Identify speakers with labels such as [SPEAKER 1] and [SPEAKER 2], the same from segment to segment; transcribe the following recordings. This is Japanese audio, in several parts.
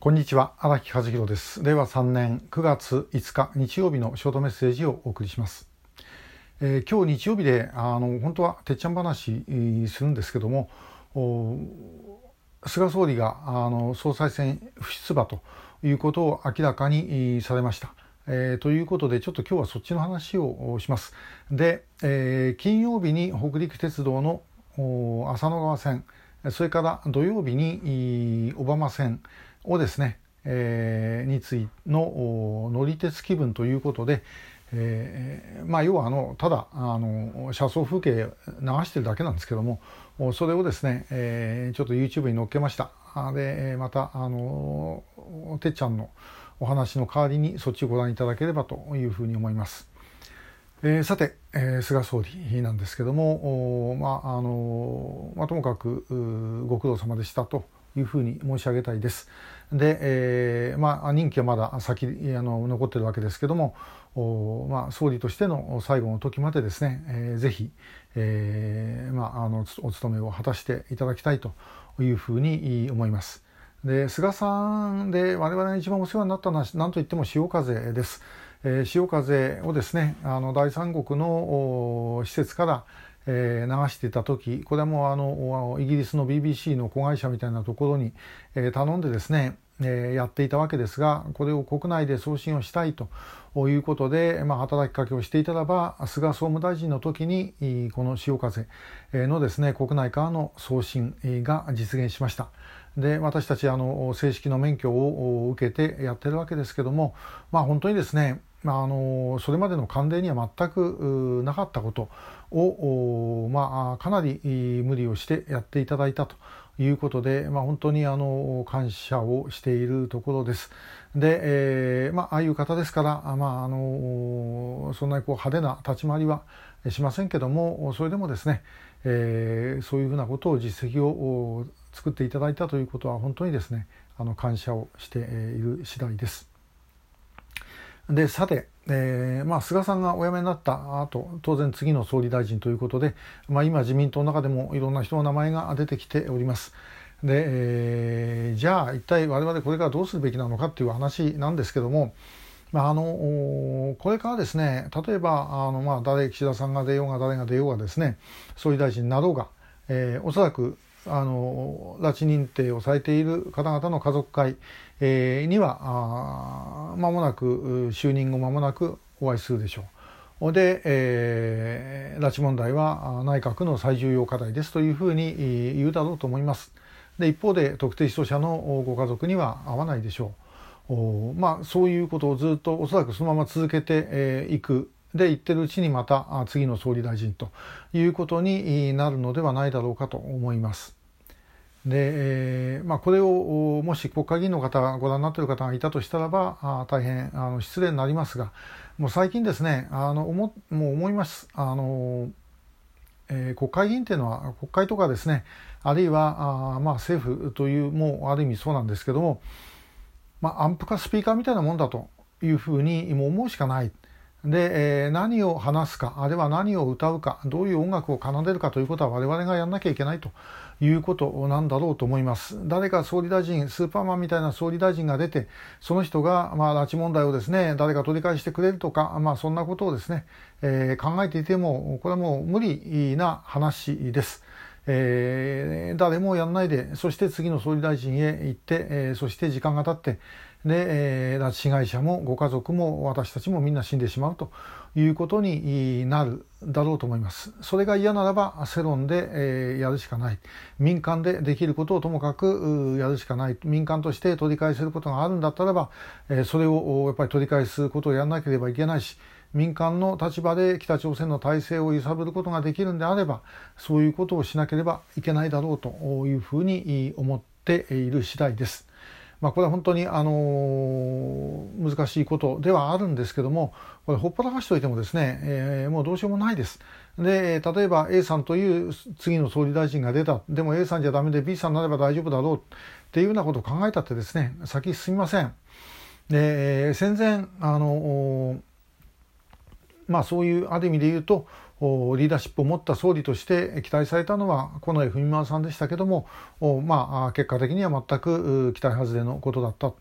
[SPEAKER 1] こんにちは荒木和弘です令和3年9月5日日曜日のショートメッセージをお送りします、えー、今日日曜日であの本当はてっちゃん話するんですけども菅総理があの総裁選不出馬ということを明らかにされました。えー、ということでちょっと今日はそっちの話をします。で、えー、金曜日に北陸鉄道の浅野川線それから土曜日に小浜線をですね、えー、についの乗り鉄気分ということで、えー、まあ要はあのただあの車窓風景流してるだけなんですけどもそれをですね、えー、ちょっと YouTube に載っけましたでまたあのてっちゃんのお話の代わりにそっちをご覧いただければというふうに思います。えー、さて、えー、菅総理なんですけども、まああのまあ、ともかくご苦労様でしたというふうに申し上げたいです。で、えーまあ、任期はまだ先あの残ってるわけですけどもお、まあ、総理としての最後の時までですね、えー、ぜひ、えーまあ、あのお務めを果たしていただきたいというふうに思います。で菅さんで我々が一番お世話になったのは何といっても潮風です。えー、潮風をですねあの第三国の施設からえー、流してた時これはもうあのイギリスの BBC の子会社みたいなところに、えー、頼んでですね、えー、やっていたわけですがこれを国内で送信をしたいということで、まあ、働きかけをしていたらば菅総務大臣の時にこの潮風のですね国内からの送信が実現しました。で私たちあの正式の免許を受けてやってるわけですけどもまあ本当にですねまあ、あのそれまでの慣例には全くなかったことを、まあ、かなり無理をしてやっていただいたということで、まあ、本当にあの感謝をしているところです。で、えーまあ、ああいう方ですから、まあ、あのそんなにこう派手な立ち回りはしませんけどもそれでもですね、えー、そういうふうなことを実績を作っていただいたということは本当にですねあの感謝をしている次第です。でさて、えーまあ、菅さんがお辞めになった後当然次の総理大臣ということで、まあ、今自民党の中でもいろんな人の名前が出てきております。で、えー、じゃあ一体我々これからどうするべきなのかっていう話なんですけども、まあ、あのこれからですね例えばあの、まあ、誰岸田さんが出ようが誰が出ようがですね総理大臣になろうが、えー、おそらくあの拉致認定をされている方々の家族会、えー、には間もなく就任後間もなくお会いするでしょう。で、えー、拉致問題は内閣の最重要課題ですというふうに言うだろうと思います。で一方で特定失踪者のご家族には合わないでしょう。まあ、そういうことをずっとおそらくそのまま続けてい、えー、くで言ってるうちにまた次の総理大臣ということになるのではないだろうかと思います。で、えーまあ、これをもし国会議員の方ご覧になっている方がいたとしたらばあ大変あの失礼になりますがもう最近ですねあの思もう思いますあの、えー、国会議員というのは国会とかですねあるいはあ、まあ、政府というもうある意味そうなんですけども、まあ、アンプかスピーカーみたいなもんだというふうにもう思うしかない。で、えー、何を話すかあるいは何を歌うかどういう音楽を奏でるかということは我々がやんなきゃいけないということなんだろうと思います誰か総理大臣スーパーマンみたいな総理大臣が出てその人が、まあ、拉致問題をですね誰か取り返してくれるとか、まあ、そんなことをですね、えー、考えていてもこれはもう無理な話です。えー、誰もやんないでそして次の総理大臣へ行って、えー、そして時間が経ってで、えー、拉致被害者もご家族も私たちもみんな死んでしまうということになるだろうと思います。それが嫌ならば世論で、えー、やるしかない。民間でできることをともかくやるしかない。民間として取り返せることがあるんだったらば、えー、それをやっぱり取り返すことをやらなければいけないし、民間の立場で北朝鮮の体制を揺さぶることができるんであればそういうことをしなければいけないだろうというふうに思っている次第です。まあ、これは本当に、あの難しいことではあるんですけどもこれほっぽらかしておいてもですね、えー、もうどうしようもないです。で例えば A さんという次の総理大臣が出たでも A さんじゃダメで B さんになれば大丈夫だろうっていうようなことを考えたってですね先進みません。で戦前あのまあそういうある意味で言うとリーダーシップを持った総理として期待されたのは近衛文麿さんでしたけども、まあ、結果的には全く期待外れのことだった。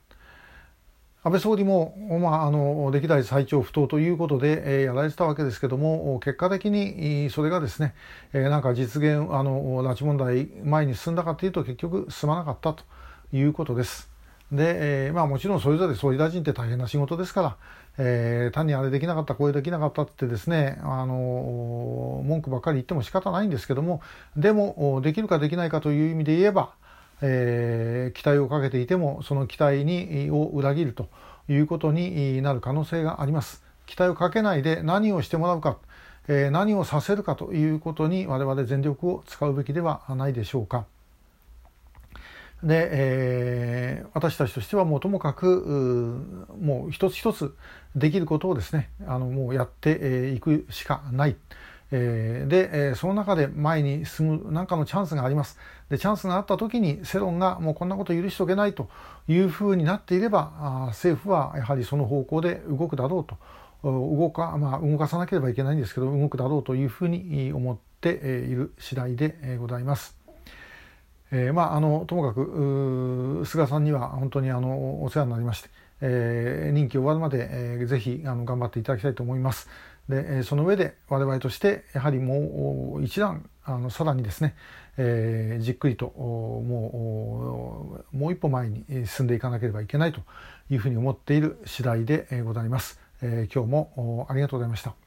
[SPEAKER 1] 安倍総理も、まあ、あの歴代最長不当ということで、え、やられてたわけですけども結果的にそれがですね、え、なんか実現あの拉致問題前に進んだかというと結局進まなかったということです。で、えー、まあ、もちろんそれぞれ総理大臣って大変な仕事ですから、えー、単にあれできなかったこれできなかったってですねあの文句ばっかり言っても仕方ないんですけどもでもできるかできないかという意味で言えばえー、期待をかけていてもその期待にを裏切るということになる可能性があります。期待をかけないで何をしてもらうか、えー、何をさせるかということに我々全力を使うべきではないでしょうか。で、えー、私たちとしてはもうともかくもう一つ一つできることをですねあのもうやっていくしかない。えー、で、えー、その中で前に進む何かのチャンスがあります。で、チャンスがあった時に世論がもうこんなこと許しておけないというふうになっていれば、あ政府はやはりその方向で動くだろうと。動か、まあ、動かさなければいけないんですけど、動くだろうというふうに思っている次第でございます。えー、まあ、あの、ともかく、菅さんには本当にあの、お世話になりまして、えー、任期終わるまで、えー、ぜひあの頑張っていただきたいと思います。でその上で我々としてやはりもう一段あのさらにですね、えー、じっくりともうもう一歩前に進んでいかなければいけないというふうに思っている次第でございます。えー、今日もありがとうございました。